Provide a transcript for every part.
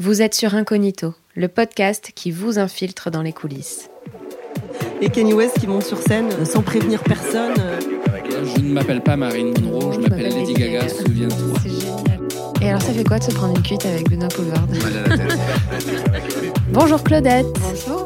Vous êtes sur Incognito, le podcast qui vous infiltre dans les coulisses. Et Kanye West qui monte sur scène euh, sans prévenir personne. euh, Je ne m'appelle pas Marine Monroe, je m'appelle Lady Gaga, souviens-toi. C'est génial. Et alors, ça fait quoi de se prendre une cuite avec Benoît Poulvard. Bonjour Claudette, Bonjour.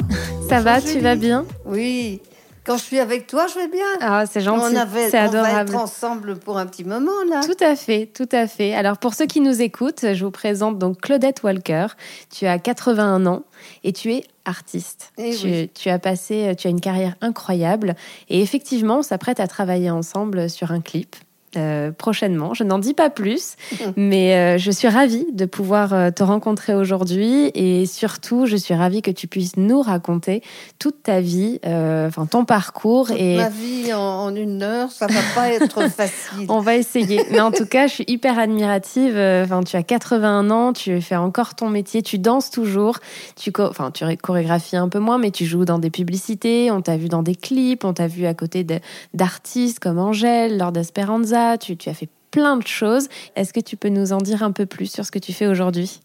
ça va, tu vas bien? Oui. Quand je suis avec toi, je vais bien. Ah, c'est gentil, on, avait, on va être ensemble pour un petit moment, là. Tout à fait, tout à fait. Alors pour ceux qui nous écoutent, je vous présente donc Claudette Walker. Tu as 81 ans et tu es artiste. Eh tu, oui. tu as passé, tu as une carrière incroyable et effectivement, on s'apprête à travailler ensemble sur un clip. Euh, prochainement, je n'en dis pas plus, mais euh, je suis ravie de pouvoir euh, te rencontrer aujourd'hui et surtout, je suis ravie que tu puisses nous raconter toute ta vie, enfin ton parcours Toute et ma vie en, en une heure, ça va pas être facile. on va essayer. Mais en tout cas, je suis hyper admirative. Enfin, tu as 81 ans, tu fais encore ton métier, tu danses toujours. Tu, enfin, tu ré- chorégraphies un peu moins, mais tu joues dans des publicités. On t'a vu dans des clips, on t'a vu à côté d'artistes comme Angèle, Lord Esperanza. Tu, tu as fait plein de choses. Est-ce que tu peux nous en dire un peu plus sur ce que tu fais aujourd'hui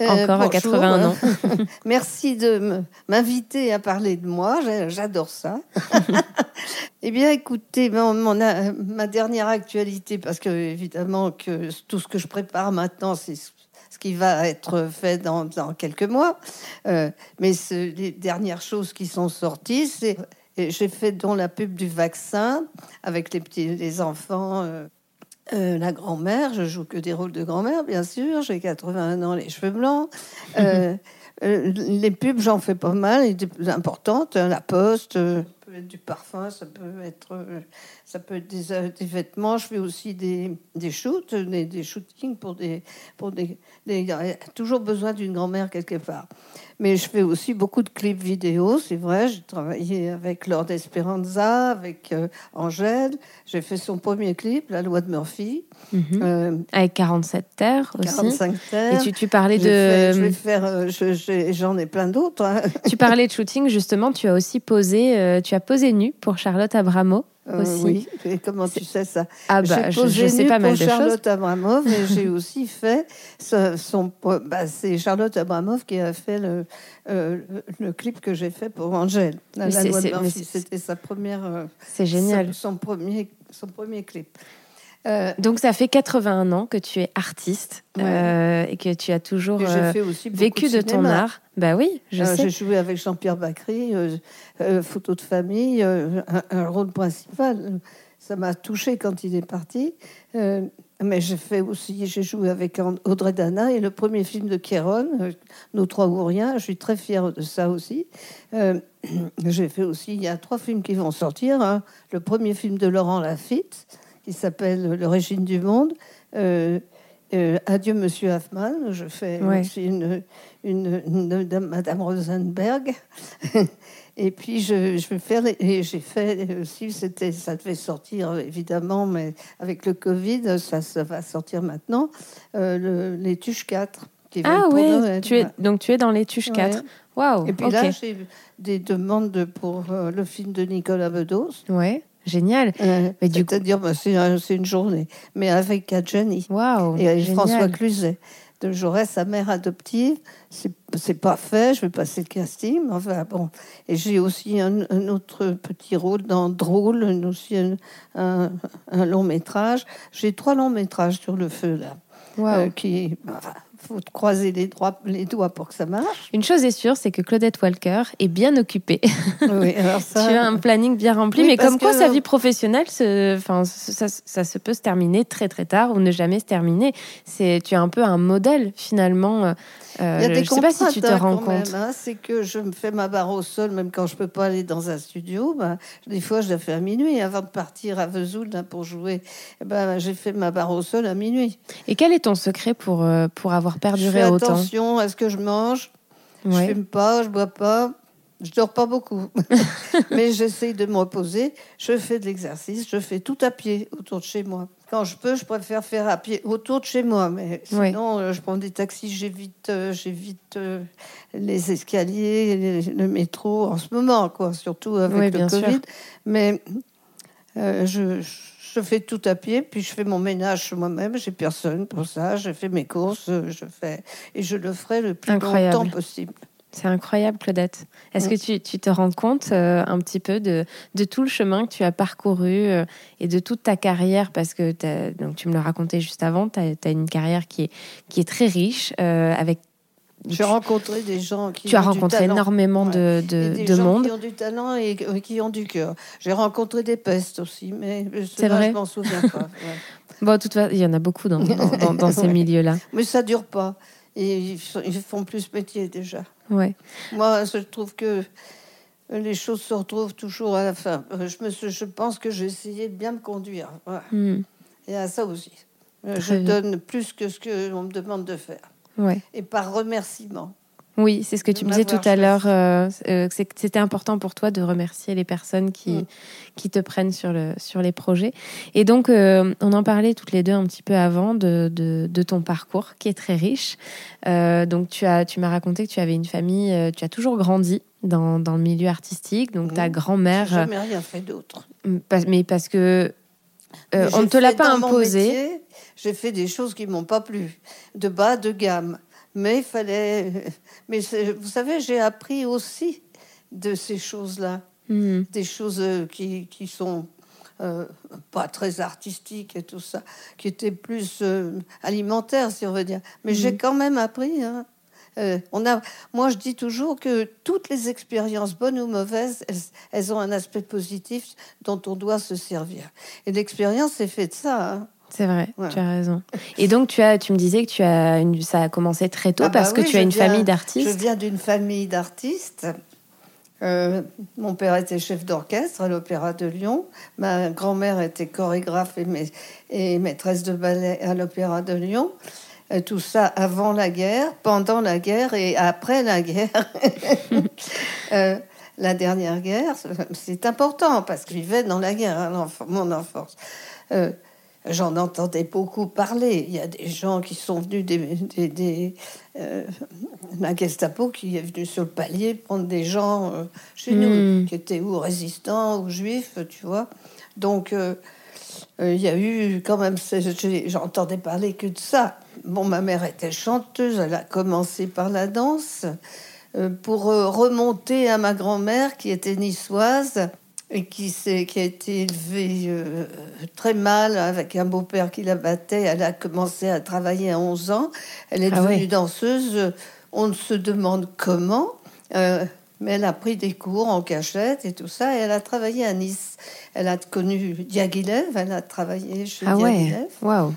Euh, Encore à bonjour. 81 ans. Merci de m'inviter à parler de moi. J'a- J'adore ça. eh bien, écoutez, mon- mon, euh, ma dernière actualité, parce que évidemment que tout ce que je prépare maintenant, c'est ce ce qui va être fait dans, dans quelques mois. Euh, mais ce- les dernières choses qui sont sorties, c'est et j'ai fait dont la pub du vaccin avec les petits les enfants. euh, euh, la grand-mère, je joue que des rôles de grand-mère, bien sûr. J'ai 81 ans, les cheveux blancs. Euh, les pubs, j'en fais pas mal, et des plus importantes. La poste, ça peut être du parfum, ça peut être, ça peut être des, euh, des vêtements. Je fais aussi des, des shoots, des, des shootings pour des, pour des, des- Il y a toujours besoin d'une grand-mère quelque part. Mais je fais aussi beaucoup de clips vidéo, c'est vrai. J'ai travaillé avec Lord Esperanza, avec euh, Angèle. J'ai fait son premier clip, La loi de Murphy. Mhm. Euh, Avec 47 terres aussi. 45 Et terres. tu, tu parlais fait- je de, vais faire, euh, je- j'ai- j'en ai plein d'autres. hein. tu parlais de shooting justement. Tu as aussi posé, tu as posé nu pour Charlotte Abramo. Euh, Aussi. oui, et comment tu sais ça? Ah bah, je, je sais pas mal choses. Charlotte Abramov et j'ai aussi fait ce- son. Bah, c'est Charlotte Abramov qui a fait le, euh, le, clip que j'ai fait pour Angèle. La, Mais la mais C'était sa première. euh, C'est génial. Son, son premier, son premier clip. Euh, Donc ça fait 81 ans que tu es artiste Ouais. euh, et que tu as toujours euh, vécu de, ton art. Bah oui, je sais. J'ai joué avec Jean-Pierre Bacry, photo de famille, un, un rôle principal. Ça m'a touché quand il est parti. Mais j'ai fait aussi, j'ai joué avec Audrey Dana et le premier film de Kéron, Nos trois ou rien. Je suis très fière de ça aussi. J'ai fait aussi, il y a trois films qui vont sortir. hein. Le premier film de Laurent Lafitte, qui s'appelle Le régime du monde. Euh, euh, Adieu, Monsieur Hoffman. Je fais Ouais. aussi une, une, une dame- Madame Rosenberg. et puis, je, je vais faire. Et j'ai fait aussi, c'était, ça devait sortir évidemment, mais avec le Covid, ça, ça va sortir maintenant. euh, le- les Tuches 4. Qui viennent Ah Noël. tu es, donc tu es dans les Tuches Ouais. 4. Waouh, Et puis là, j'ai des demandes pour euh, le film de Nicolas Bedos. Ouais, génial. Euh, Mais du coup- C'est-à-dire, bah, c'est un- c'est une journée, mais avec Adjani Waouh, et génial. François Cluzet. De Jaurès, sa mère adoptive. C'est c'est pas fait, je vais passer le casting. Enfin, bon. Et j'ai aussi un, un autre petit rôle dans Drôle, un- aussi un, long métrage. J'ai trois longs métrages sur le feu, là. Euh, qui, enfin, faut croiser les, droits- les doigts pour que ça marche. Une chose est sûre, c'est que Claudette Walker est bien occupée. Oui, alors ça, tu as un planning bien rempli, Oui, mais comme quoi que- sa vie professionnelle, se, enfin, ça, ça se peut se terminer très très tard ou ne jamais se terminer. C'est, tu es un peu un modèle finalement. Euh, Il y a des je sais pas si tu te hein, rends compte. hein. c'est que je me fais ma barre au sol, même quand je peux pas aller dans un studio. bah, des fois, je la fais à minuit. Avant de partir à Vesoul là, pour jouer, eh ben, j'ai fait ma barre au sol à minuit. Et quel est ton secret pour, euh, pour avoir Je perduré fais autant? attention à ce que je mange. Je Ouais. fume pas, je bois pas. Je dors pas beaucoup, mais j'essaye de me reposer. Je fais de l'exercice, je fais tout à pied autour de chez moi. Quand je peux, je préfère faire à pied autour de chez moi, mais sinon, euh, je prends des taxis, j'évite, euh, j'évite euh, les escaliers, les- le métro en ce moment, quoi, surtout avec Oui, le sûr. Covid. Mais euh, je, je fais tout à pied, puis je fais mon ménage moi-même. J'ai personne pour ça. Je fais mes courses, je fais et je le ferai le plus Incroyable. longtemps possible. C'est incroyable, Claudette. Est-ce Mm. que tu, tu te rends compte euh, un petit peu de, de tout le chemin que tu as parcouru euh, et de toute ta carrière? Parce que donc, tu me le racontais juste avant, tu as, une carrière qui est, qui est très riche, euh, avec J'ai rencontré des gens qui tu as ont du rencontré talent. énormément de, des de gens monde. qui ont du talent et qui ont du cœur. J'ai rencontré des pestes aussi, mais C'est vrai je m'en souviens pas. ouais. Bon, de toute façon, il y en a beaucoup dans, dans, dans- dans ces Ouais. milieux-là. Mais ça dure pas. Et ils font- ils font plus métier déjà. Ouais. Moi, je trouve que les choses se retrouvent toujours à la fin. Je, me, suis- je pense que j'ai essayé de bien me conduire. Voilà. Hmm. Et à ça aussi. Très Je bien. donne plus que ce qu'on me demande de faire. Ouais. Et par remerciement. Oui, c'est ce que tu me disais tout à l'heure. euh, euh, c'était important pour toi de remercier les personnes qui, Mm. qui te prennent sur, le, sur les projets. Et donc, euh, on en parlait toutes les deux un petit peu avant de, de, de ton parcours qui est très riche. Euh, donc, tu, as, tu m'as raconté que tu avais une famille, tu as toujours grandi dans, dans le milieu artistique. Donc, ta grand-mère, jamais rien fait d'autre. mais parce que Mais on ne te l'a pas imposé. J'ai fait des choses qui m'ont pas plu, de bas de gamme. Mais il fallait. Mais vous savez, j'ai appris aussi de ces choses-là, Hmm. des choses euh, qui, qui sont euh, pas très artistiques et tout ça, qui étaient plus euh, alimentaires, si on veut dire. Mais j'ai quand même appris. hein. Euh, on a, moi, je dis toujours que toutes les expériences, bonnes ou mauvaises, elles, elles ont un aspect positif dont on doit se servir. Et l'expérience, c'est fait de ça. hein. C'est vrai, Voilà. tu as raison. Et donc, tu, as, tu me disais que tu as une, ça a commencé très tôt Ah bah parce que tu as je une viens- famille Je d'artistes. viens d'une famille d'artistes. Euh, mon père était chef d'orchestre à l'Opéra de Lyon. Ma grand-mère était chorégraphe et, ma- et maîtresse de ballet à l'Opéra de Lyon. Euh, tout ça avant la guerre, pendant la guerre et après la guerre. Euh, la dernière guerre, c'est important parce que je vivais dans la guerre, hein, mon enfance. Euh, J'en entendais beaucoup parler. Il y a des gens qui sont venus des, des, des, euh, la Gestapo qui est venu sur le palier prendre des gens euh, chez Hmm. nous qui étaient ou résistants ou juifs, tu vois. Donc euh, il y a eu quand même, j'entendais parler que de ça. Bon, ma mère était chanteuse, elle a commencé par la danse pour remonter à ma grand-mère qui était niçoise et qui, qui a été élevée euh, très mal avec un beau-père qui la battait. Elle a commencé à travailler à 11 ans. Elle est Ah devenue ouais. danseuse. On se demande comment. euh, mais elle a pris des cours en cachette et tout ça. Et elle a travaillé à Nice. Elle a connu Diaghilev. Elle a travaillé chez Ah ouais, Diaghilev. waouh.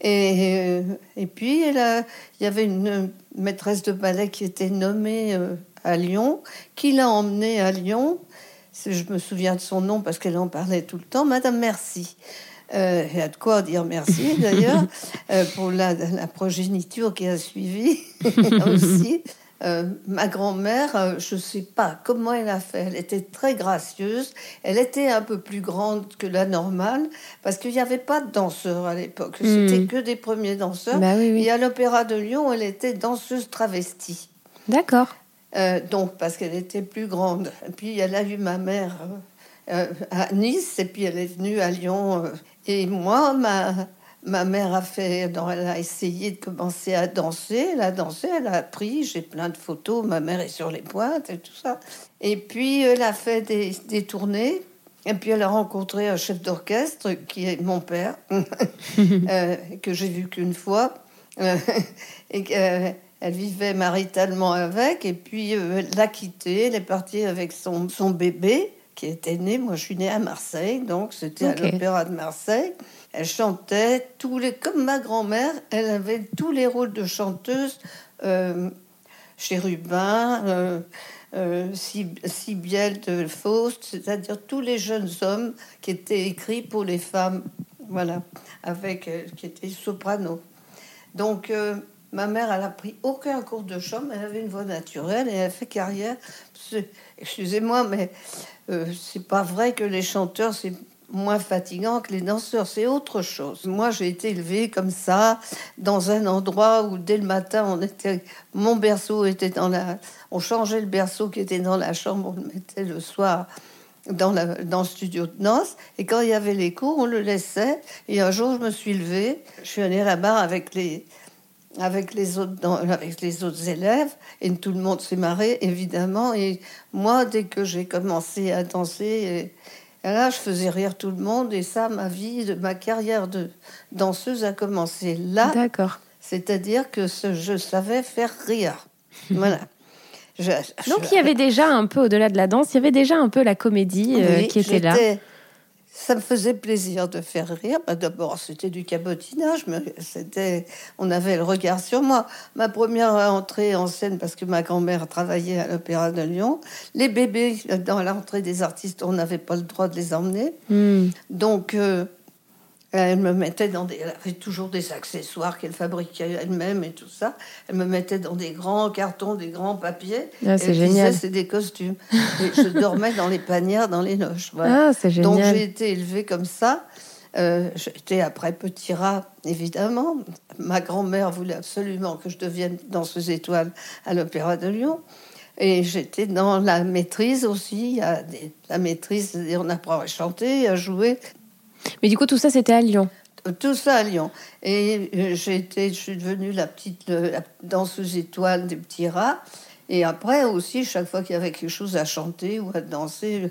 Et, euh, et puis, elle a- il y avait une maîtresse de ballet qui était nommée à Lyon, qui l'a emmenée à Lyon. Je me souviens de son nom parce qu'elle en parlait tout le temps, Madame Merci. Euh, il y a de quoi dire merci d'ailleurs euh, pour la, la progéniture qui a suivi aussi. Euh, ma grand-mère, euh, je ne sais pas comment elle a fait. Elle était très gracieuse. Elle était un peu plus grande que la normale parce qu'il n'y avait pas de danseurs à l'époque. C'était que des premiers danseurs. Bah oui, oui. Et à l'Opéra de Lyon, elle était danseuse travestie. D'accord. Euh, donc, parce qu'elle était plus grande. Puis, elle a eu ma mère euh, euh, à Nice, et puis elle est venue à Lyon. et moi, ma, ma mère a fait, non, elle a essayé de commencer à danser. Elle a dansé, elle a appris. J'ai plein de photos. Ma mère est sur les pointes et tout ça. Et puis, elle a fait des, des tournées. Et puis, elle a rencontré un chef d'orchestre qui est mon père, que j'ai vu qu'une fois. Et elle vivait maritalement avec, et puis euh, elle l'a quitté. Elle est partie avec son, son bébé qui était né. Moi, je suis née à Marseille, donc c'était à l'Opéra de Marseille. Elle chantait tous les, comme ma grand-mère, elle avait tous les rôles de chanteuse. Euh, Chérubin, euh, euh, Sib- Sibylle de Faust, c'est-à-dire tous les jeunes hommes qui étaient écrits pour les femmes, voilà, avec euh, qui étaient soprano. Donc euh, ma mère, elle a pris aucun cours de chant, elle avait une voix naturelle et elle a fait carrière. Excusez-moi, mais euh, c'est pas vrai que les chanteurs c'est moins fatigant que les danseurs, c'est autre chose. Moi, j'ai été élevée comme ça, dans un endroit où dès le matin, on était, mon berceau était dans la, on changeait le berceau qui était dans la chambre, on le mettait le soir dans, dans le studio de danse. Et quand il y avait les cours, on le laissait. Et un jour, je me suis levée. Je suis allée là-bas avec les, avec les autres, avec les autres élèves, et tout le monde s'est marré, évidemment. Et moi, dès que j'ai commencé à danser, et, là, je faisais rire tout le monde, et ça, ma vie, ma carrière de danseuse a commencé là. D'accord. C'est-à-dire que ce, je savais faire rire. voilà. Donc il y avait déjà un peu au-delà de la danse, il y avait déjà un peu la comédie euh, qui était là ça me faisait plaisir de faire rire. Bah, d'abord, c'était du cabotinage, mais c'était, on avait le regard sur moi. Ma première entrée en scène, parce que ma grand-mère travaillait à l'Opéra de Lyon, les bébés dans l'entrée des artistes, on n'avait pas le droit de les emmener. Hmm. Donc, euh, elle me mettait dans des. Elle avait toujours des accessoires qu'elle fabriquait elle-même et tout ça. Elle me mettait dans des grands cartons, des grands papiers. Ah, c'est génial. C'est des costumes. et je dormais dans les panières, dans les loges. Ah, c'est génial. Donc j'ai été élevée comme ça. Euh, J'étais après petit rat, évidemment. Ma grand-mère voulait absolument que je devienne danseuse étoile à l'Opéra de Lyon. Et j'étais dans la maîtrise aussi. Il y a la maîtrise, on apprend à chanter, à jouer. Mais du coup, tout ça, c'était à Lyon tout ça à Lyon. Et euh, j'ai je suis devenue la petite danseuse étoile des petits rats. Et après aussi, chaque fois qu'il y avait quelque chose à chanter ou à danser,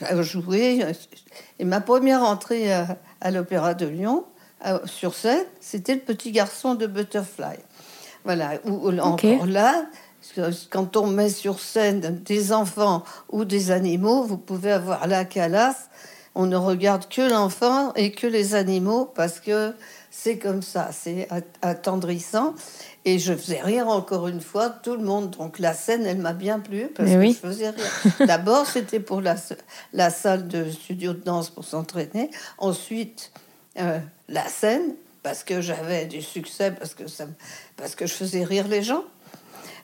à, jouer. Et ma première entrée à, l'Opéra de Lyon, sur scène, c'était le petit garçon de Butterfly. Voilà, où, encore là, quand on met sur scène des enfants ou des animaux, vous pouvez avoir la calasse on ne regarde que l'enfant et que les animaux parce que c'est comme ça, c'est attendrissant. Et je faisais rire encore une fois tout le monde. Donc la scène, elle m'a bien plu parce que je faisais rire. D'abord, c'était pour la, la salle de studio de danse pour s'entraîner. Ensuite, euh, la scène parce que j'avais du succès, parce que, ça, parce que je faisais rire les gens.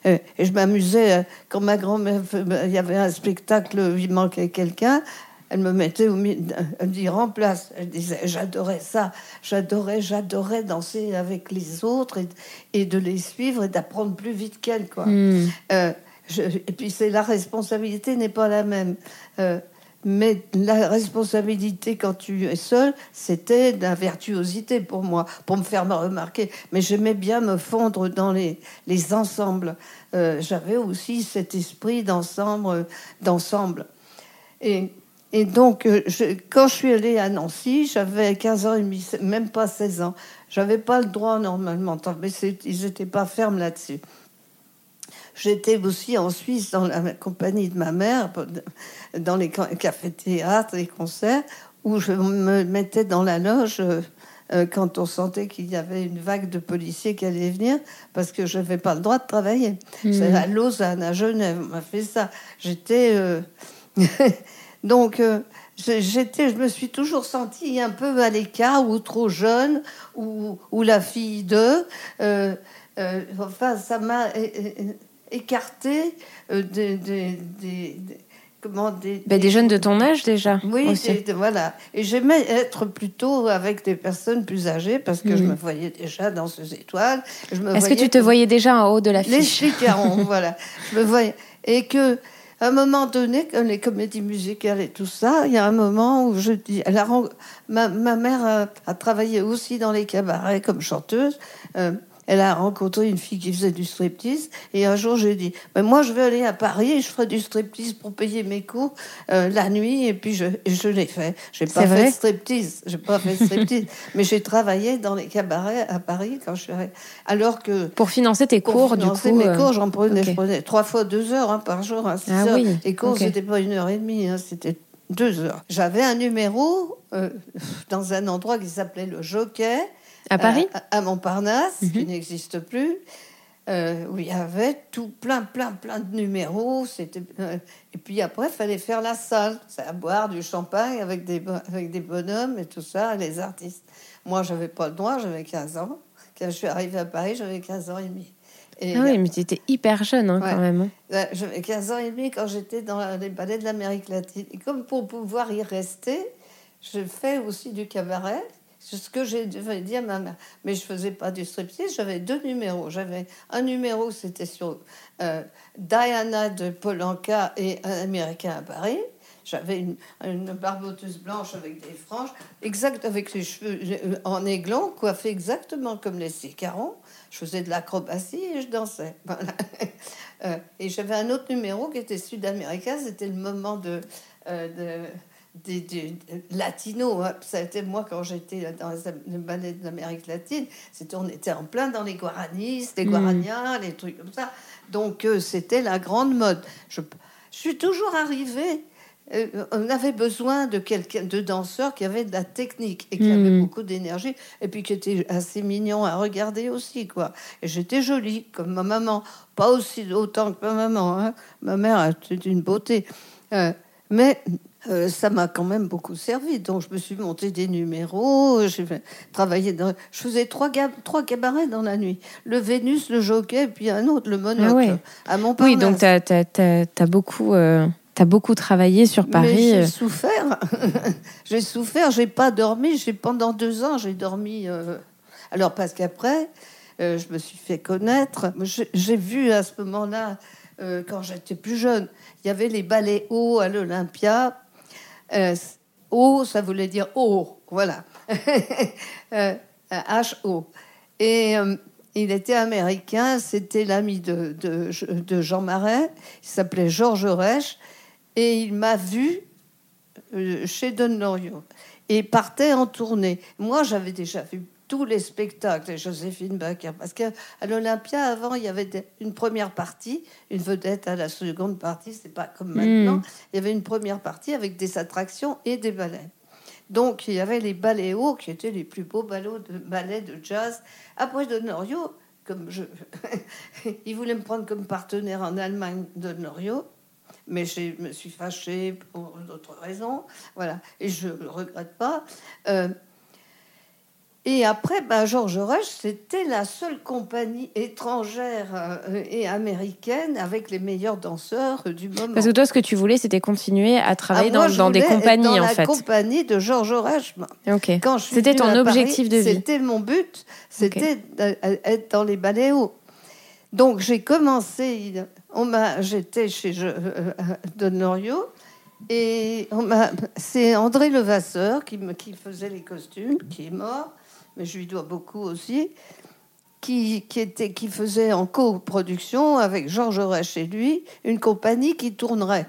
Euh, et je m'amusais euh, quand ma grand-mère, il y avait un spectacle, il manquait quelqu'un elle me mettait au milieu, elle me dit remplace. Elle disait j'adorais ça, j'adorais, j'adorais danser avec les autres et, de les suivre et d'apprendre plus vite qu'elle quoi. Hmm. Euh, et puis c'est la responsabilité n'est pas la même. Euh, mais la responsabilité quand tu es seul, c'était de la virtuosité pour moi, pour me faire me remarquer. Mais j'aimais bien me fondre dans les, les ensembles. Euh, j'avais aussi cet esprit d'ensemble, d'ensemble. Et et donc, euh, quand je suis allée à Nancy, j'avais 15 ans et demi, même pas 16 ans. J'avais pas le droit normalement, mais ils n'étaient pas fermes là-dessus. J'étais aussi en Suisse dans la compagnie de ma mère, dans les cafés-théâtres, les concerts, où je me mettais dans la loge euh, quand on sentait qu'il y avait une vague de policiers qui allait venir, parce que je n'avais pas le droit de travailler. Mmh. C'est à Lausanne, à Genève, on m'a fait ça. J'étais... Euh, Donc, euh, j'étais, je me suis toujours sentie un peu à l'écart ou trop jeune ou, la fille de. Euh, euh, enfin, ça m'a écarté des, des, comment, des, ben, des, jeunes de ton âge déjà. Oui, voilà. Et j'aimais être plutôt avec des personnes plus âgées parce que je me voyais déjà dans ces étoiles. Est-ce que tu te voyais déjà en haut de la fiche Les chicarons, voilà. Je me voyais. Et que à un moment donné, comme les comédies musicales et tout ça, il y a un moment où je dis, elle a, ma, ma, mère a, travaillé aussi dans les cabarets comme chanteuse. Euh, elle a rencontré une fille qui faisait du striptease. Et un jour, j'ai dit, mais moi, je vais aller à Paris et je ferai du striptease pour payer mes cours euh, la nuit. Et puis, je, je l'ai fait. J'ai pas fait de striptease. J'ai pas fait de striptease. mais j'ai travaillé dans les cabarets à Paris quand je suis Alors que. Pour financer tes cours, du coup. mes euh, cours, j'en prenais, je prenais trois fois deux heures hein, par jour. Hein, ah, heures. Oui. Les cours, c'était pas une heure et demie. Hein, c'était deux heures. J'avais un numéro euh, dans un endroit qui s'appelait le Jockey. À Paris à, Montparnasse, qui mhm. n'existe plus, euh, où il y avait tout plein, plein, plein de numéros. C'était, euh, et puis après, il fallait faire la salle, à boire du champagne avec des, avec des bonhommes et tout ça, les artistes. Moi, j'avais pas le droit, j'avais 15 ans. Quand je suis arrivée à Paris, j'avais 15 ans et demi. Et ah oui, mais tu étais hyper jeune hein, quand même. Hein. J'avais 15 ans et demi quand j'étais dans les ballets de l'Amérique latine. Et comme pour pouvoir y rester, je fais aussi du cabaret. C'est ce que j'ai dit à ma mère. Mais je faisais pas du striptease, j'avais deux numéros. J'avais un numéro, c'était sur euh, Diana de Polanka et un Américain à Paris. j'avais une, une barboteuse blanche avec des franges, exact avec les cheveux euh, en aiglon, coiffée exactement comme les Sécarons. Je faisais de l'acrobatie et je dansais. Voilà. Euh, et j'avais un autre numéro qui était sud-américain, c'était le moment de des, des- latino. hein. Ça a été moi quand j'étais dans le ballet de l'Amérique latine. C'était on était en plein dans les guaranis, les guaranias, les trucs comme ça. Donc euh, c'était la grande mode. Je, je suis toujours arrivée. euh, on avait besoin de quelqu'un, de danseurs qui avaient de la technique et qui avaient Mhm. beaucoup d'énergie et puis qui étaient assez mignons à regarder aussi quoi. Et j'étais jolie comme ma maman, pas aussi autant que ma maman. hein. Ma mère était une beauté, Euh, mais euh, ça m'a quand même beaucoup servi. Donc, je me suis monté des numéros. J'ai travaillé dans. Je faisais trois, gab- trois cabarets dans la nuit le Vénus, le Jockey, puis un autre, le Monocle, Ah ouais. à Montparnasse. Oui, donc tu as, beaucoup, euh, t'as beaucoup travaillé sur Paris. j'ai euh. souffert. j'ai souffert. J'ai pas dormi. J'ai pendant deux ans, j'ai dormi. euh, Alors parce qu'après, euh, je me suis fait connaître. J'ai j'ai vu à ce moment-là, euh, quand j'étais plus jeune, il y avait les ballets hauts à l'Olympia. Euh, haut, ça voulait dire haut, voilà. Euh, H-O. Et euh, il était américain, c'était l'ami de, de, Jean Marais, il s'appelait Georges Reich, et il m'a vu euh, chez Don Lorio et partait en tournée. Moi, j'avais déjà vu tous les spectacles Joséphine Baker parce qu'à l'Olympia, avant, il y avait une première partie, une vedette à la seconde partie, c'est pas comme maintenant. Il y avait une première partie avec des attractions et des ballets. Donc, il y avait les ballets hauts qui étaient les plus beaux ballets de, ballets de jazz. Après Don Lorio, comme je... il voulait me prendre comme partenaire en Allemagne, Don Lorio. Mais je me suis fâchée pour d'autres raisons. Voilà. Et je ne le regrette pas. Euh, et après, ben, Georges Rush, c'était la seule compagnie étrangère euh, et américaine avec les meilleurs danseurs du moment. Parce que toi, ce que tu voulais, c'était continuer à travailler Ah, moi, dans, dans des être compagnies, dans en la fait. compagnie de Georges Rush. moi. Ok. Quand je suis C'était ton Paris, objectif de vie. C'était mon but, c'était d'être dans les ballets hauts. Donc j'ai commencé, on m'a, j'étais chez je, euh, Don Lorio et c'est André Levasseur qui, me, qui faisait les costumes, qui est mort, mais je lui dois beaucoup aussi, qui, qui, était, qui faisait en coproduction avec Georges Reich chez lui une compagnie qui tournerait.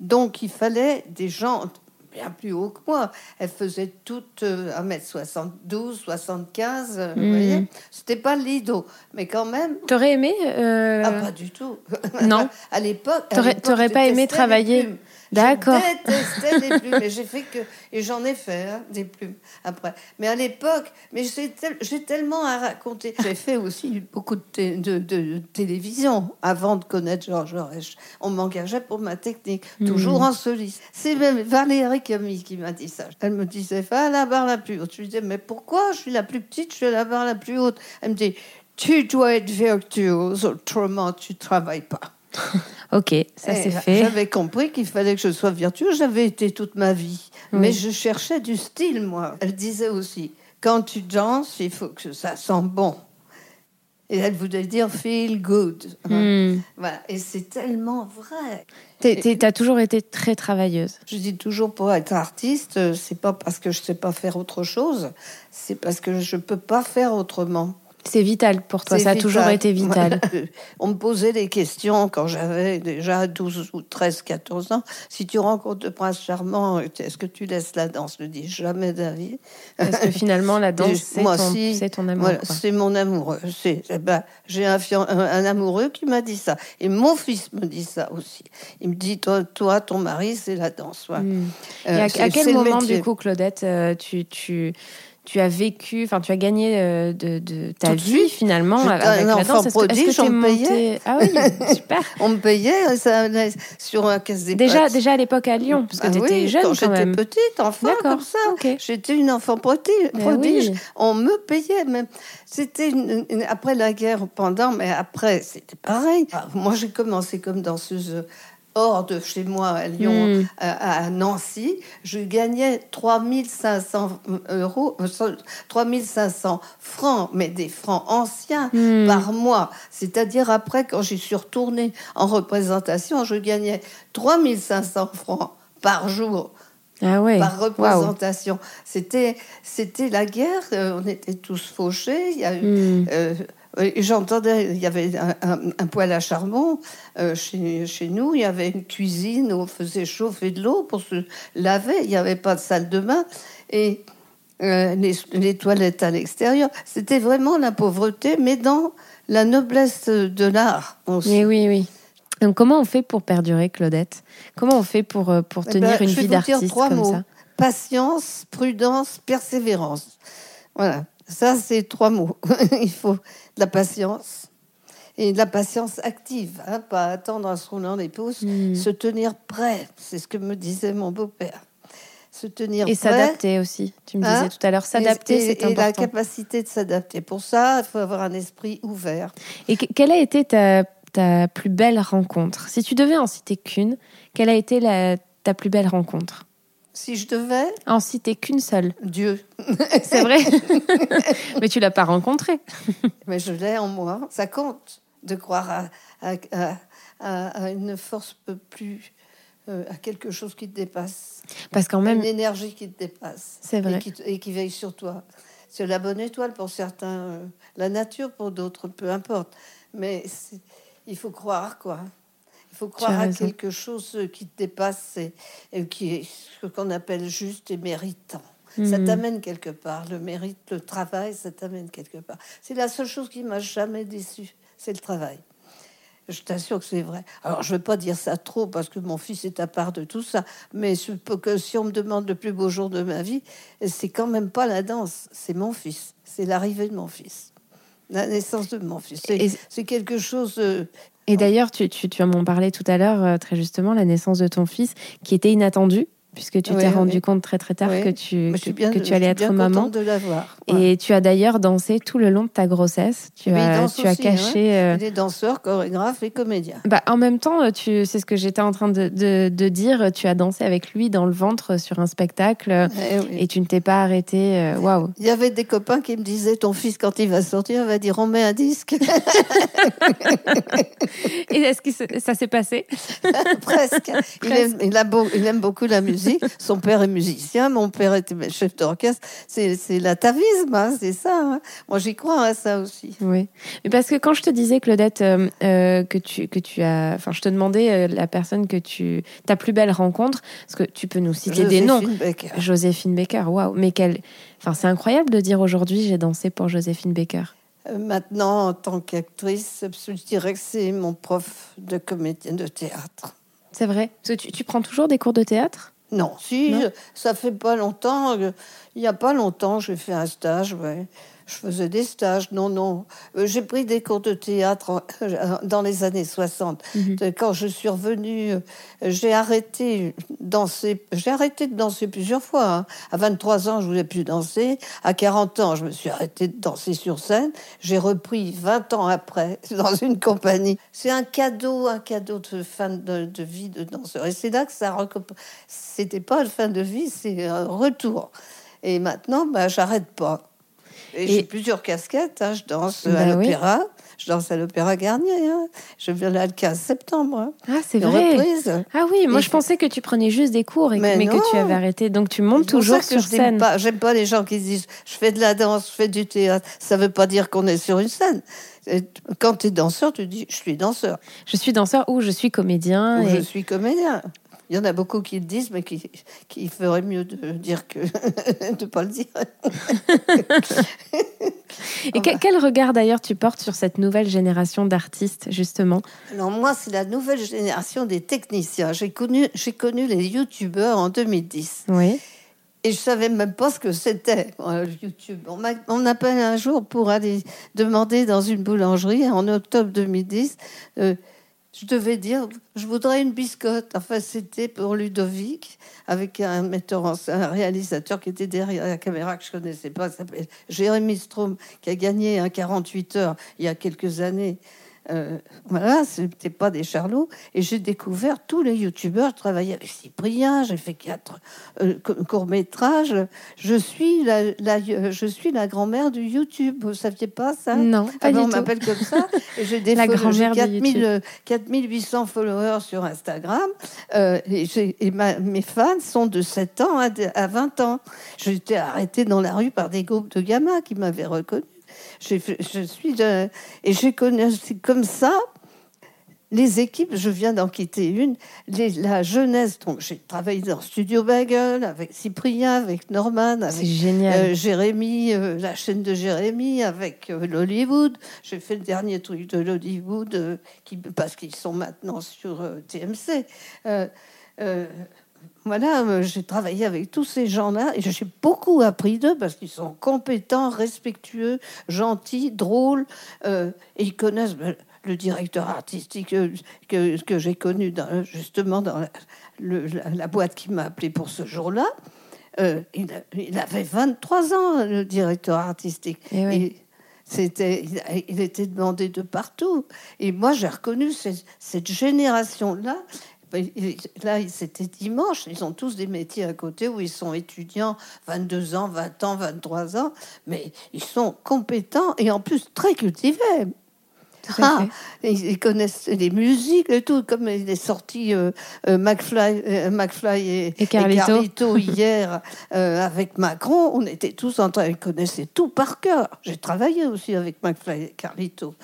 Donc il fallait des gens bien plus hauts que moi. Elles faisaient toutes euh, 1m72, 75, euh, vous Mhm. voyez. C'était pas lido, mais quand même. T'aurais aimé euh, Ah, pas du tout. Non. à l'époque. T'aurais- pas aimé travailler. D'accord. Je détestais les plumes. Et j'ai fait que. Et j'en ai fait, hein, des plumes, après. Mais à l'époque, mais j'ai tel- j'ai tellement à raconter. J'ai fait aussi beaucoup de, té- de- de télévision avant de connaître Georges Reich. On m'engageait pour ma technique, toujours en soliste. C'est même Valérie Camille qui m'a dit ça. Elle me disait, va à la barre la plus haute. Je lui disais, mais pourquoi Je suis la plus petite, je suis à la barre la plus haute? Elle me dit, tu dois être virtuose, autrement tu travailles pas. Ok, ça Et c'est fait. J'avais compris qu'il fallait que je sois virtuose. J'avais été toute ma vie. Oui. Mais je cherchais du style, moi. Elle disait aussi, quand tu danses, il faut que ça sent bon. Et elle voulait dire feel good. Hmm. Voilà. Et c'est tellement vrai. T'es- T'as toujours été très travailleuse. Je dis toujours pour être artiste, c'est pas parce que je sais pas faire autre chose, c'est parce que je peux pas faire autrement. C'est vital pour toi, ça a toujours vital. été vital. Voilà. On me posait des questions quand j'avais déjà 12 ou 13, 14 ans. Si tu rencontres le prince charmant, est-ce que tu laisses la danse? Je dis jamais d'avis. Parce que finalement, la danse, c'est ton, amour. Voilà, c'est mon amoureux. Eh ben, j'ai un, fian- un, un amoureux qui m'a dit ça. Et mon fils me dit ça aussi. Il me dit, toi, toi ton mari, c'est la danse. Hmm. Euh, Et à, quel moment, du coup, Claudette, euh, tu, tu, tu as vécu, enfin, tu as gagné euh, de, de ta Tout vie suite. finalement J'étais avec un la enfant danse Est-ce que- on me payait. montée- Ah oui, super. On me payait ça, sur un caisse des Déjà, déjà à l'époque à Lyon, parce que Ah tu étais oui, jeune quand quand, j'étais petite, enfant, comme ça. J'étais une enfant prodige. Ben prodige. oui. On me payait même. C'était une- une- après la guerre, pendant, mais après, c'était pareil. Ah, Moi, j'ai commencé comme danseuse hors de chez moi, à Lyon, Mm. à, à Nancy. Je gagnais 3500 euros, euh, 3500 francs, mais des francs anciens Mm. par mois. C'est-à-dire après, quand j'y suis retournée en représentation, je gagnais 3500 francs par jour. Ah ouais. Par représentation. C'était, c'était la guerre, euh, on était tous fauchés. Il y a eu, Hmm. euh, J'entendais, il y avait un, un- un poêle à charbon euh, chez, chez nous, il y avait une cuisine où on faisait chauffer de l'eau pour se laver, il n'y avait pas de salle de bain, et euh, les, les toilettes à l'extérieur. C'était vraiment la pauvreté, mais dans la noblesse de l'art. Mais oui, oui. Donc, comment on fait pour perdurer, Claudette? Comment on fait pour, euh, pour Eh tenir ben, une je vais vie d'artiste trois comme mots. ça? Patience, prudence, persévérance. Voilà, ça c'est trois mots. Il faut de la patience et de la patience active, hein, pas attendre en se roulant les pouces, Hmm. se tenir prêt. C'est ce que me disait mon beau-père. Se tenir Et s'adapter aussi. Tu me disais Hein tout à l'heure, s'adapter, c'est et la important. capacité de s'adapter. Pour ça, il faut avoir un esprit ouvert. Et que- quelle a été ta, ta plus belle rencontre? Si tu devais en citer qu'une, quelle a été la, ta plus belle rencontre? Si je devais, En citer qu'une seule. Dieu. C'est vrai Mais tu l'as pas rencontré. Mais je l'ai en moi. Ça compte de croire à, à- à- à- à une force peu plus, euh, à quelque chose qui te dépasse, Parce qu'en même, une énergie qui te dépasse C'est vrai. et qui, te- et qui veille sur toi. C'est la bonne étoile pour certains, euh, la nature pour d'autres, peu importe. Mais il faut croire quoi. Faut croire à quelque chose qui te dépasse et, qui est ce qu'on appelle juste et méritant. Ça Mhm. t'amène quelque part. Le mérite, le travail, ça t'amène quelque part. C'est la seule chose qui m'a jamais déçu, c'est le travail. Je t'assure que c'est vrai. Alors, je ne veux pas dire ça trop parce que mon fils est à part de tout ça, mais peux que si on me demande le plus beau jour de ma vie, c'est quand même pas la danse, c'est mon fils, c'est l'arrivée de mon fils, la naissance de mon fils. C'est- quelque chose. euh, Et d'ailleurs, tu, tu, tu m'en parlais tout à l'heure, euh, très justement, la naissance de ton fils, qui était inattendue, puisque tu Oui, t'es oui. rendu compte très très tard Oui. que tu, que, bien, que tu allais être maman. de. Ouais. Et tu as d'ailleurs dansé tout le long de ta grossesse. Tu Mais as, tu as aussi, hein. caché. euh, Il est danseur, chorégraphe et comédien. Bah, en même temps, tu, c'est ce que j'étais en train de, de, de dire. Tu as dansé avec lui dans le ventre sur un spectacle Eh et tu ne t'es pas arrêté. euh, Waouh! Il y avait des copains qui me disaient ton fils quand il va sortir va dire on met un disque Et est-ce que ça- s'est passé? presque. Il aime, il, a beau- il aime beaucoup la musique. Son père est musicien, mon père était chef d'orchestre. C'est l'atavisme, hein, c'est ça. hein. Moi j'y crois à ça aussi. Oui. Mais parce que quand je te disais, Claudette, euh, euh, que, tu, que tu as. Enfin, je te demandais euh, la personne que tu. Ta plus belle rencontre, parce que tu peux nous citer des noms. Joséphine Baker. Joséphine Baker, waouh! Mais quelle. Enfin, c'est incroyable de dire aujourd'hui j'ai dansé pour Joséphine Baker. Maintenant, en tant qu'actrice, je dirais que c'est mon prof de comédienne de théâtre. C'est vrai? Parce que tu, tu prends toujours des cours de théâtre? Non, si, Non ça fait pas longtemps. euh, Il y a pas longtemps, j'ai fait un stage. Ouais. Je faisais des stages. Non, non. Euh, j'ai pris des cours de théâtre euh, dans les années 60. Mhm. Euh, Quand je suis revenue, j'ai arrêté danser. J'ai arrêté de danser plusieurs fois. hein. À 23 ans, je voulais plus danser. À 40 ans, je me suis arrêtée de danser sur scène. J'ai repris 20 ans après dans une compagnie. C'est un cadeau, un cadeau de fin de, de vie de danseur. Et c'est là que ça C'était pas une fin de vie, c'est un retour. Et maintenant, bah, j'arrête pas. Et, Et- j'ai plusieurs casquettes. hein. Je danse Bah à oui. l'opéra. Je danse à l'Opéra Garnier. hein. Je viens là le 15 septembre. hein. Ah, c'est vrai! reprise. Ah oui, moi Et je pensais que tu prenais juste des cours, et que- Mais que tu avais arrêté. Donc tu montes toujours sur je scène. pas, j'aime pas les gens qui disent je fais de la danse, je fais du théâtre. Ça veut pas dire qu'on est sur une scène. Quand tu es danseur, tu dis je suis danseur Je suis danseur ou je suis comédien. ou et- je suis comédien. Il y en a beaucoup qui le disent, mais qui, qui feraient mieux de dire que de pas le dire. Et que- quel regard d'ailleurs tu portes sur cette nouvelle génération d'artistes, justement? Alors moi, c'est la nouvelle génération des techniciens. J'ai connu, j'ai connu les youtubeurs en 2010. Oui. Et je savais même pas ce que c'était, YouTube. On m'a- On m'appelle un jour pour aller demander dans une boulangerie en octobre 2010. euh, je devais dire, je voudrais une biscotte. Enfin, c'était pour Ludovic, avec un metteur en un réalisateur qui était derrière la caméra que je connaissais pas, s'appelle Jérémy Strom, qui a gagné un 48 heures il y a quelques années euh, voilà, c'était pas des charlots. Et j'ai découvert tous les youtubeurs. Je travaillais avec Cyprien, j'ai fait quatre euh, courts métrages. Je suis la, je suis la grand-mère du YouTube. Vous saviez pas ça? Non, pas ah ben, du On tout. m'appelle comme ça. Et j'ai des La grand-mère du 4000, YouTube. euh, 4800 followers sur Instagram. Euh, et et ma- mes fans sont de 7 ans à, à 20 ans. J'étais arrêtée dans la rue par des groupes de gamins qui m'avaient reconnue. Je suis de- et j'ai connu comme ça les équipes. Je viens d'en quitter une. Les- la jeunesse. Donc j'ai travaillé dans Studio Bagel avec Cyprien, avec Norman, avec génial. euh, Jérémy, euh, la chaîne de Jérémy avec euh, l'Hollywood. J'ai fait le dernier truc de l'Hollywood euh, qui, parce qu'ils sont maintenant sur euh, TMC. Euh, euh, voilà, euh, j'ai travaillé avec tous ces gens-là et j'ai beaucoup appris d'eux parce qu'ils sont compétents, respectueux, gentils, drôles euh, et ils connaissent euh, le directeur artistique que, que, que j'ai connu dans- justement dans la, le- la- la boîte qui m'a appelé pour ce jour-là. Euh, il, il avait 23 ans, le directeur artistique. Eh oui. Et c'était, il, était demandé de partout. Et moi, j'ai reconnu cette, cette génération-là. Il- Là, c'était dimanche. Ils ont tous des métiers à côté où ils sont étudiants, 22 ans, 20 ans, 23 ans. Mais ils sont compétents et en plus très cultivés. Ah, ils, connaissent les musiques et tout, comme il est sorti euh, euh, McFly, euh, McFly et, Et Carlito. hier euh, avec Macron. On était tous en train, ils connaissaient tout par cœur. J'ai travaillé aussi avec McFly et Carlito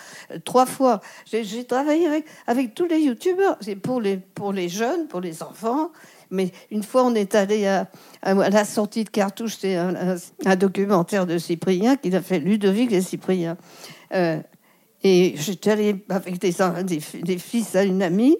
trois fois. J'ai j'ai travaillé avec, avec tous les youtubeurs. C'est pour les, pour les jeunes, pour les enfants. Mais une fois, on est allé à, à la sortie de Cartouche, c'est un, un- un documentaire de Cyprien qu'il a fait, Ludovic et Cyprien. Et j'étais allée avec des, des, des fils à une amie.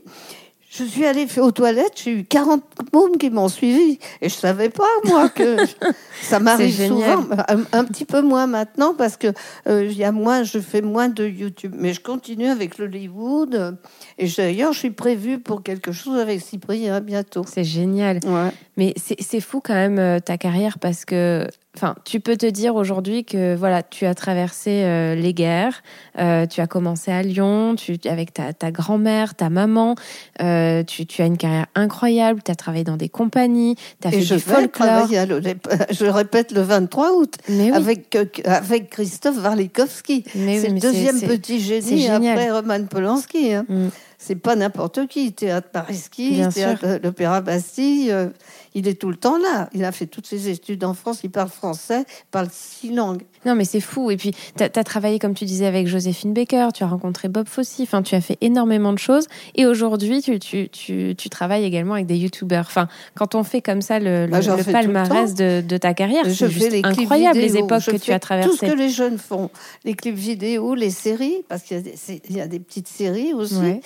Je suis allée aux toilettes, j'ai eu 40 mômes qui m'ont suivi. Et je savais pas, moi, que ça m'arrive souvent. Un, un petit peu moins maintenant, parce que euh, il y a moins, je fais moins de YouTube. Mais je continue avec l'Hollywood. Et d'ailleurs, je suis prévue pour quelque chose avec Cyprien bientôt. C'est génial. Ouais. Mais c'est c'est fou quand même euh, ta carrière parce que, enfin, tu peux te dire aujourd'hui que voilà, tu as traversé euh, les guerres, euh, tu as commencé à Lyon, tu avec ta, ta grand-mère, ta maman, euh, tu, tu as une carrière incroyable, tu as travaillé dans des compagnies, tu as Et fait je du folklore. l'Olymp- Je répète le 23 août oui, avec, euh, avec Christophe Warlikowski. mais oui, C'est le deuxième c'est- petit c'est génie après Roman Polanski. hein. Mm. C'est pas n'importe qui. Théâtre Mariski, Bien théâtre l'Opéra Bastille. euh, il est tout le temps là. Il a fait toutes ses études en France. Il parle français, il parle six langues. Non, mais c'est fou. Et puis, tu as, travaillé, comme tu disais, avec Joséphine Baker, tu as rencontré Bob Fosse, enfin, tu as fait énormément de choses. Et aujourd'hui, tu, tu, tu, tu travailles également avec des youtubeurs. Enfin, quand on fait comme ça le, Bah, le le palmarès de, de ta carrière, c'est juste les incroyable les époques que tu as Tout ce traversées. que les jeunes font. Les clips vidéo, les séries, parce qu'il y, a des- c'est- il y a des petites séries aussi. Ouais.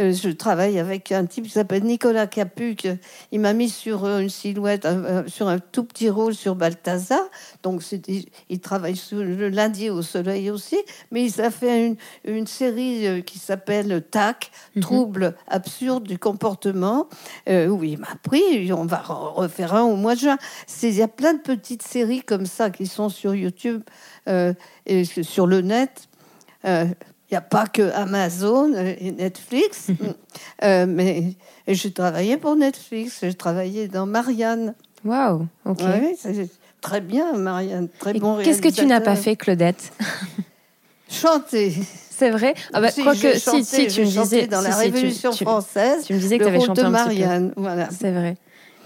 Euh, je travaille avec un type qui s'appelle Nicolas Capuc. Il m'a mis sur euh, une silhouette, euh, sur un tout petit rôle sur Balthazar. Donc, il travaille sur le lundi au soleil aussi. Mais il a fait une, une série qui s'appelle TAC, Mhm. Trouble absurde du comportement, euh, où il m'a pris. On va en refaire un au mois de juin. Il y a plein de petites séries comme ça qui sont sur YouTube euh, et sur le net. Euh, n'y a pas que Amazon et Netflix, Euh, mais j'ai travaillé pour Netflix, j'ai travaillé dans Marianne. Waouh, ok. C'est très bien, Marianne, très Et bon Qu'est-ce que tu n'as pas fait, Claudette? Chanter. C'est vrai? Ah bah, Si, Quoique, j'ai si, chanté, si, tu me disais. dans si, la Révolution tu, française, tu me disais que tu avais chanté de un petit peu. Marianne. Voilà. C'est vrai.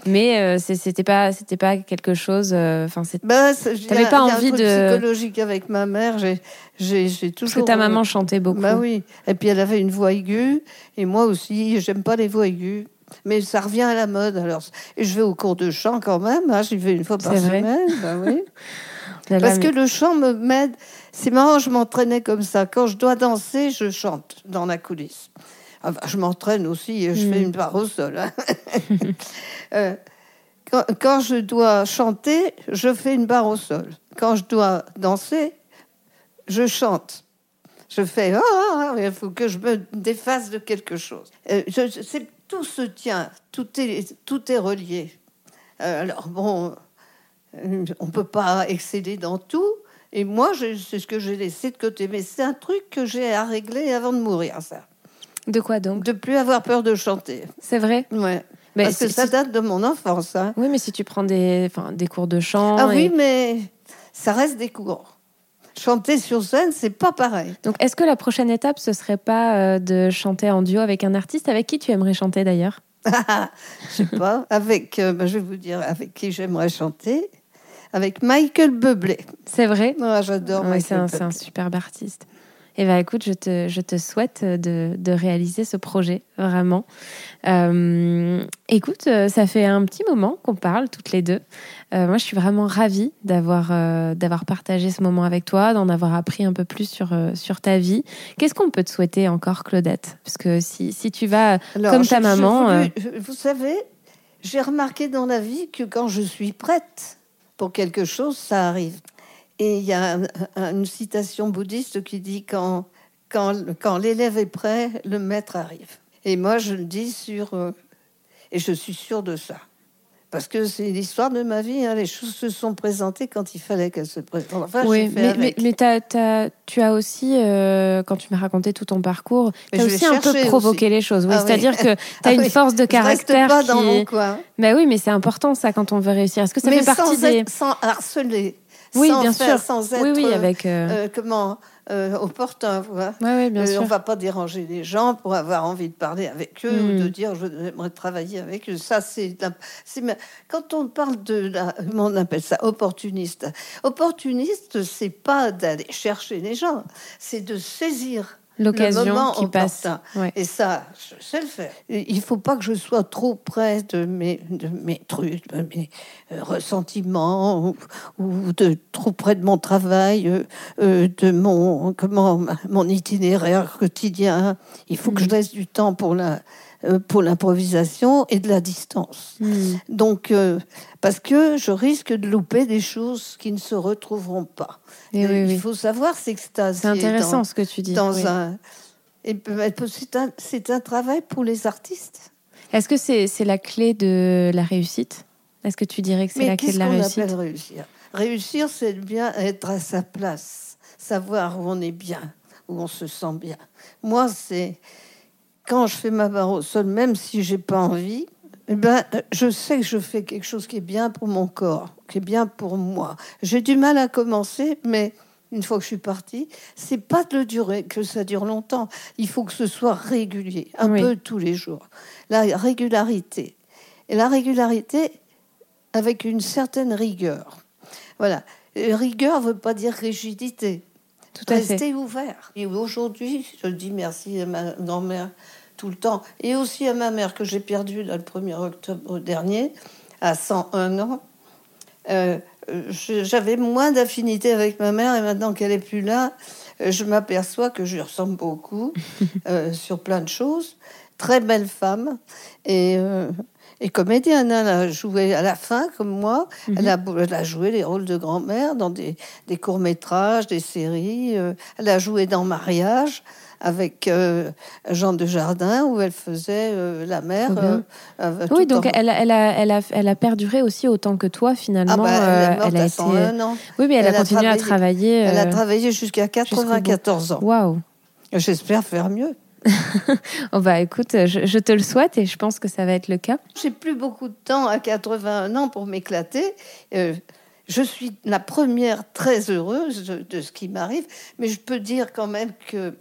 Mais euh, c'était pas, c'était pas quelque chose. euh, Enfin, y a- T'avais pas envie de- psychologique avec ma mère. J'ai, j'ai, j'ai parce toujours. que ta maman chantait beaucoup. Bah oui. Et puis elle avait une voix aiguë. Et moi aussi, j'aime pas les voix aiguës. Mais ça revient à la mode. Alors, et je vais au cours de chant quand même. Hein, J'y vais une fois par semaine. Bah oui. Parce que le chant me m'aide. C'est marrant, je m'entraînais comme ça. Quand je dois danser, je chante dans la coulisse. Ah bah, je m'entraîne aussi et je Mm. fais une barre au sol. hein. Euh, quand, quand je dois chanter, je fais une barre au sol. Quand je dois danser, je chante. Je fais ah, ah, ah, il faut que je me défasse de quelque chose. Euh, je- je- c'est- tout se tient, tout est, tout est relié. Euh, alors bon, on peut pas exceller dans tout. Et moi, c'est ce que j'ai laissé de côté. Mais c'est un truc que j'ai à régler avant de mourir, ça. De quoi donc? De plus avoir peur de chanter. C'est vrai? Ouais. Mais Parce que si- ça date de mon enfance. hein. Oui, mais si tu prends des, enfin, des cours de chant. Ah oui, mais ça reste des cours. Chanter sur scène, c'est pas pareil. Donc, est-ce que la prochaine étape, ce serait pas euh, de chanter en duo avec un artiste Avec qui tu aimerais chanter d'ailleurs? Je sais pas. Avec, euh, ben, je vais vous dire avec qui j'aimerais chanter. Avec Michael Bublé. C'est vrai? Ah, J'adore Oui, c'est Michael un, c'est un Bublé. superbe artiste. Et ben écoute, je te, je te souhaite de, de réaliser ce projet, vraiment. Euh, écoute, euh, ça fait un petit moment qu'on parle toutes les deux. Euh, moi, je suis vraiment ravie d'avoir euh, d'avoir partagé ce moment avec toi, d'en avoir appris un peu plus sur, euh, sur ta vie. Qu'est-ce qu'on peut te souhaiter encore, Claudette? Parce que si, si tu vas Alors, comme ta je maman, voulais- je- vous savez, j'ai remarqué dans la vie que quand je suis prête pour quelque chose, ça arrive. Et il y a un- un- une citation bouddhiste qui dit quand, quand, quand l'élève est prêt, le maître arrive. Et moi, je le dis sur. euh, et je suis sûre de ça. Parce que c'est l'histoire de ma vie. hein, Les choses se sont présentées quand il fallait qu'elles se présentent. Enfin, Oui, mais, mais, mais t'as- t'as- tu as aussi, euh, quand tu m'as raconté tout ton parcours, Mais tu as aussi un peu provoqué les choses. Oui, Ah oui. C'est-à-dire que tu as Ah une oui. force de Je reste caractère pas dans qui... mon coin. Bah oui, mais c'est important ça quand on veut réussir. Est-ce que ça mais fait partie sans, des... sans harceler. Oui, sans bien faire- sûr. Sans être, Oui, oui, avec... euh, euh, comment euh, opportun, vous voyez. ouais, ouais, bien sûr. on va pas déranger les gens pour avoir envie de parler avec eux Hmm. ou de dire je j'aimerais travailler avec eux. Ça, c'est quand on parle de la, comment on appelle ça, opportuniste. Opportuniste, c'est pas d'aller chercher les gens, c'est de saisir L'occasion moment qui passe. Ouais. Et ça, je sais le faire. Il faut pas que je sois trop près de mes, de mes trucs, de mes euh, ressentiments, ou, ou de trop près de mon travail, euh, euh, de mon, comment, mon itinéraire quotidien. Il faut que je laisse du temps pour la pour l'improvisation et de la distance. Hmm. Donc, euh, parce que je risque de louper des choses qui ne se retrouveront pas. Et oui, il oui. faut savoir, c'est que c'est intéressant ce que tu dis. dans oui. un. C'est un, travail pour les artistes. Est-ce que c'est la clé de la réussite? Est-ce que tu dirais que c'est la clé de la qu'on réussite? appelle réussir? Réussir, c'est bien être à sa place, savoir où on est bien, où on se sent bien. Moi, c'est quand je fais ma barre au sol, même si j'ai pas envie, eh ben, je sais que je fais quelque chose qui est bien pour mon corps, qui est bien pour moi. J'ai du mal à commencer, mais une fois que je suis partie, c'est pas de le durer, que ça dure longtemps. Il faut que ce soit régulier, un Oui. peu tous les jours. La régularité. Et la régularité avec une certaine rigueur. Voilà. Et rigueur ne veut pas dire rigidité. Tout à fait. Rester ouvert. Et aujourd'hui, je dis merci à ma grand-mère tout le temps. Et aussi à ma mère que j'ai perdue le 1er octobre dernier, à 101 ans. Euh, J'avais moins d'affinité avec ma mère et maintenant qu'elle est plus là, euh, je m'aperçois que je lui ressemble beaucoup euh, sur plein de choses. Très belle femme et, euh, et comédienne. hein. Elle a joué à la fin, comme moi. elle, a, elle a joué les rôles de grand-mère dans des, des courts-métrages, des séries. euh, elle a joué dans Mariage avec euh, Jean de Jardin où elle faisait euh, la mère. Euh, Oui, donc en- elle, a- elle, a, elle, a, elle a perduré aussi autant que toi finalement. Ah bah, elle est morte elle a à été. 101 ans. Oui, mais elle, a a continué à travaillé- travailler. Elle a travaillé jusqu'à jusqu'au bout. 94 ans. Waouh. J'espère faire mieux. Oh bah écoute, je, je te le souhaite et je pense que ça va être le cas. J'ai plus beaucoup de temps à 81 ans pour m'éclater. Euh, je suis la première très heureuse de, de ce qui m'arrive, mais je peux dire quand même que,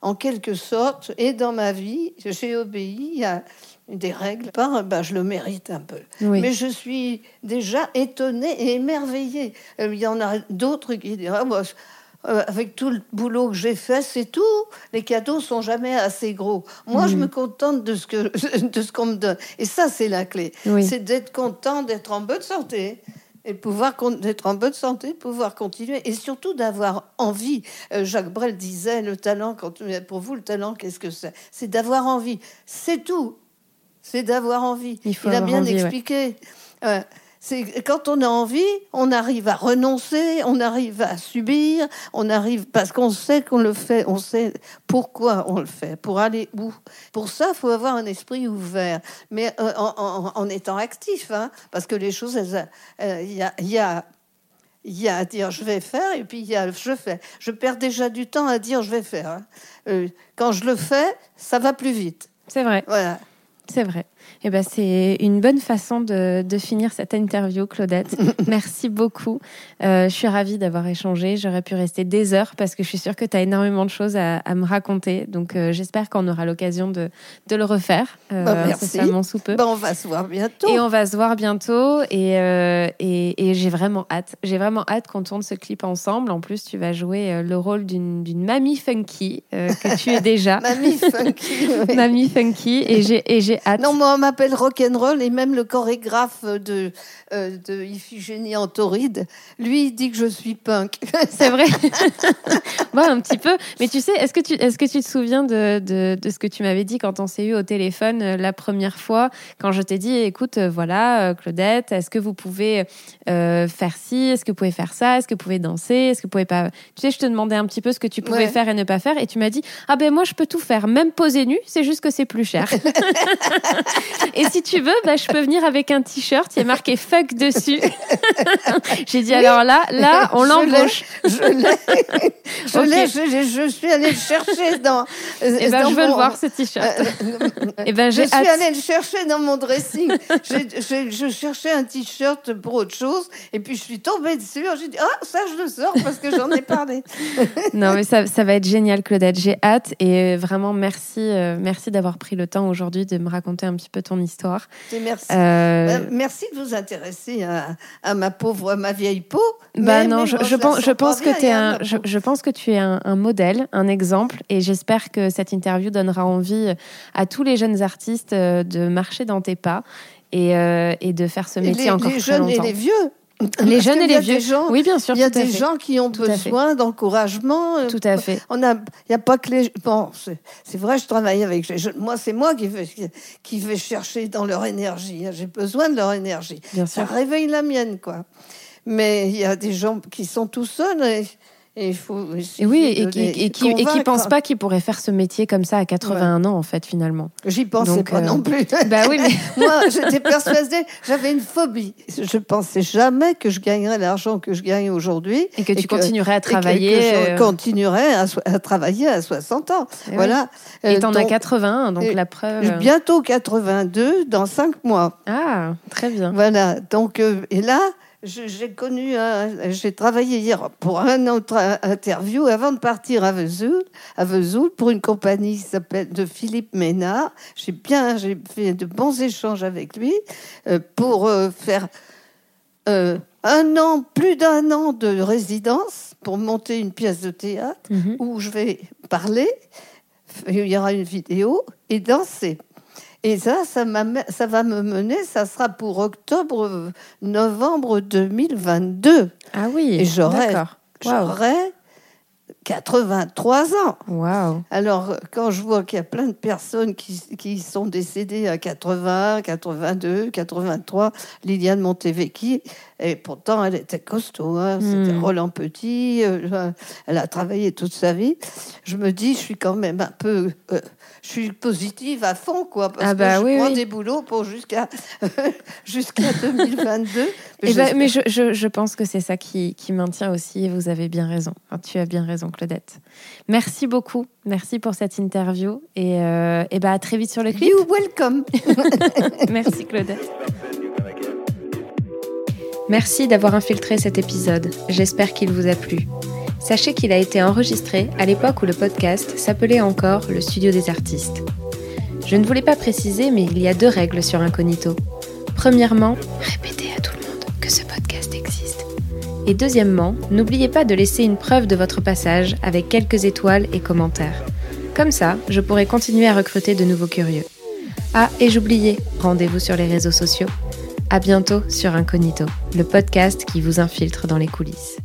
en quelque sorte, et dans ma vie, j'ai obéi à des règles. Par, ben, je le mérite un peu. Oui. Mais je suis déjà étonnée et émerveillée. Euh, Il y en a d'autres qui disent Ah, euh, avec tout le boulot que j'ai fait, c'est tout. Les cadeaux sont jamais assez gros. Moi, je me contente de ce que de ce qu'on me donne. Et ça, c'est la clé. Oui. C'est d'être content d'être en bonne santé. Et pouvoir d'être en bonne santé, pouvoir continuer, et surtout d'avoir envie. Euh, Jacques Brel disait le talent. Quand pour vous, le talent, qu'est-ce que c'est? C'est d'avoir envie. C'est tout. C'est d'avoir envie. Il faut a bien envie, ouais. expliqué. C'est quand on a envie, on arrive à renoncer, on arrive à subir, on arrive parce qu'on sait qu'on le fait, on sait pourquoi on le fait, pour aller où. Pour ça, il faut avoir un esprit ouvert, mais euh, en, en- en étant actif, hein, parce que les choses, euh, il y a, il y a il y a à dire je vais faire et puis il y a je fais. Je perds déjà du temps à dire je vais faire. hein. Euh, quand je le fais, ça va plus vite. C'est vrai, Voilà. c'est vrai. Eh ben, c'est une bonne façon de, de finir cette interview, Claudette. Merci beaucoup. Euh, je suis ravie d'avoir échangé. J'aurais pu rester des heures parce que je suis sûre que tu as énormément de choses à, à me raconter. Donc, euh, j'espère qu'on aura l'occasion de, de le refaire. Euh, Bah, merci. sous peu. Ben, on va se voir bientôt. Et on va se voir bientôt et, euh, et, et j'ai vraiment hâte. J'ai vraiment hâte qu'on tourne ce clip ensemble. En plus, tu vas jouer le rôle d'une mamie funky que tu es déjà. Mamie funky. mamie funky et j'ai et j'ai hâte. Non, moi, on m'appelle rock'n'roll et même le chorégraphe de, euh, de Iphigénie en tauride, lui, il dit que je suis punk. C'est vrai. ouais, un petit peu. Mais tu sais, est-ce que tu est-ce que tu te souviens de, de, de ce que tu m'avais dit quand on s'est eu au téléphone euh, la première fois quand je t'ai dit écoute euh, voilà euh, Claudette, est-ce que vous pouvez faire ci, est-ce que vous pouvez faire ça, est-ce que vous pouvez danser, est-ce que vous pouvez pas Tu sais, je te demandais un petit peu ce que tu pouvais Ouais. faire et ne pas faire et tu m'as dit ah ben moi je peux tout faire, même poser nu, c'est juste que c'est plus cher. et si tu veux, bah, je peux venir avec un t-shirt, il y a marqué fuck dessus. J'ai dit alors là là on l'embauche. Je l'ai. Je suis allée le chercher dans. Eh ben, dans je veux le voir ce t-shirt. Eh ben, Je suis hâte. allée le chercher dans mon dressing. Je cherchais un t-shirt pour autre chose. Et puis, je suis tombée dessus. J'ai dit, ah, ça, je le sors parce que j'en ai parlé. Non, mais ça, ça va être génial, Claudette. J'ai hâte et euh, vraiment merci, euh, merci d'avoir pris le temps aujourd'hui de me raconter un petit peu ton histoire. Et merci. Euh, Ben, merci de vous intéresser à, à ma pauvre, ma vieille peau. bah Mais- non, mais je, pense, je que tu es un, ma je, peau. je pense que tu es un, un modèle, un exemple, et j'espère que cette interview donnera envie à tous les jeunes artistes euh, de marcher dans tes pas et, euh, et de faire ce Et métier les, encore les très jeunes et les vieux. Les Parce jeunes et les vieux. gens- oui, bien sûr. Il y a des gens qui ont Tout besoin d'encouragement. Tout à fait. On a, il y a pas que les. Bon, c'est vrai, je travaille avec les jeunes. Moi, c'est moi qui vais, qui vais chercher dans leur énergie. hein. J'ai besoin de leur énergie. Bien Ça sûr. réveille la mienne, quoi. Mais il y a des gens qui sont tout seuls et et faut. Oui, qui, et qui, et qui convaincre. pensent pas qu'ils pourraient faire ce métier comme ça à 81 ans, en fait, finalement. J'y pensais Donc, pas euh, non plus. Bah oui, mais Moi, j'étais persuadée, j'avais une phobie. Je pensais jamais que je gagnerais l'argent que je gagne aujourd'hui. et que tu que- continuerais à et que- travailler. que je euh, continuerai à, travailler à 60 ans. Eh oui. voilà. Et Euh, t'en as donc, 81, donc la preuve. Bientôt 82 dans 5 mois. Ah, très bien. Voilà. Donc, euh, et là, j'ai connu, j'ai travaillé hier pour un autre interview avant de partir à Vesoul, à Vesoul pour une compagnie qui s'appelle de Philippe Ménard. J'ai bien, j'ai fait de bons échanges avec lui euh, pour euh, faire euh, un an, plus d'un an de résidence pour monter une pièce de théâtre Mhm. où je vais parler, il y aura une vidéo et danser. Et ça, ça, va me mener, ça sera pour octobre, novembre 2022. Ah oui, Et j'aurai- d'accord. Waouh. J'aurai 83 ans. Waouh. Alors, quand je vois qu'il y a plein de personnes qui, qui sont décédées à 80, 82, 83, Liliane Montevecchi, et pourtant elle était costaud, hein, c'était Hmm. Roland Petit, euh, elle a travaillé toute sa vie. Je me dis, je suis quand même un peu, euh, je suis positive à fond, quoi, parce Ah bah que je oui, prends oui. des boulots pour jusqu'à jusqu'à 2022. Eh j'espère- mais je, je, je pense que c'est ça qui, qui maintient aussi, et vous avez bien raison. Enfin, tu as bien raison, Claudette. Merci beaucoup. Merci pour cette interview. Et, euh, et bah, à très vite sur le clip. You welcome. Merci, Claudette. Merci d'avoir infiltré cet épisode. J'espère qu'il vous a plu. Sachez qu'il a été enregistré à l'époque où le podcast s'appelait encore le Studio des artistes. Je ne voulais pas préciser, mais il y a deux règles sur Incognito. Premièrement, répétez à tout le monde que ce podcast existe. Et deuxièmement, n'oubliez pas de laisser une preuve de votre passage avec quelques étoiles et commentaires. Comme ça, je pourrai continuer à recruter de nouveaux curieux. Ah, et j'oubliais, rendez-vous sur les réseaux sociaux. À bientôt sur Incognito, le podcast qui vous infiltre dans les coulisses.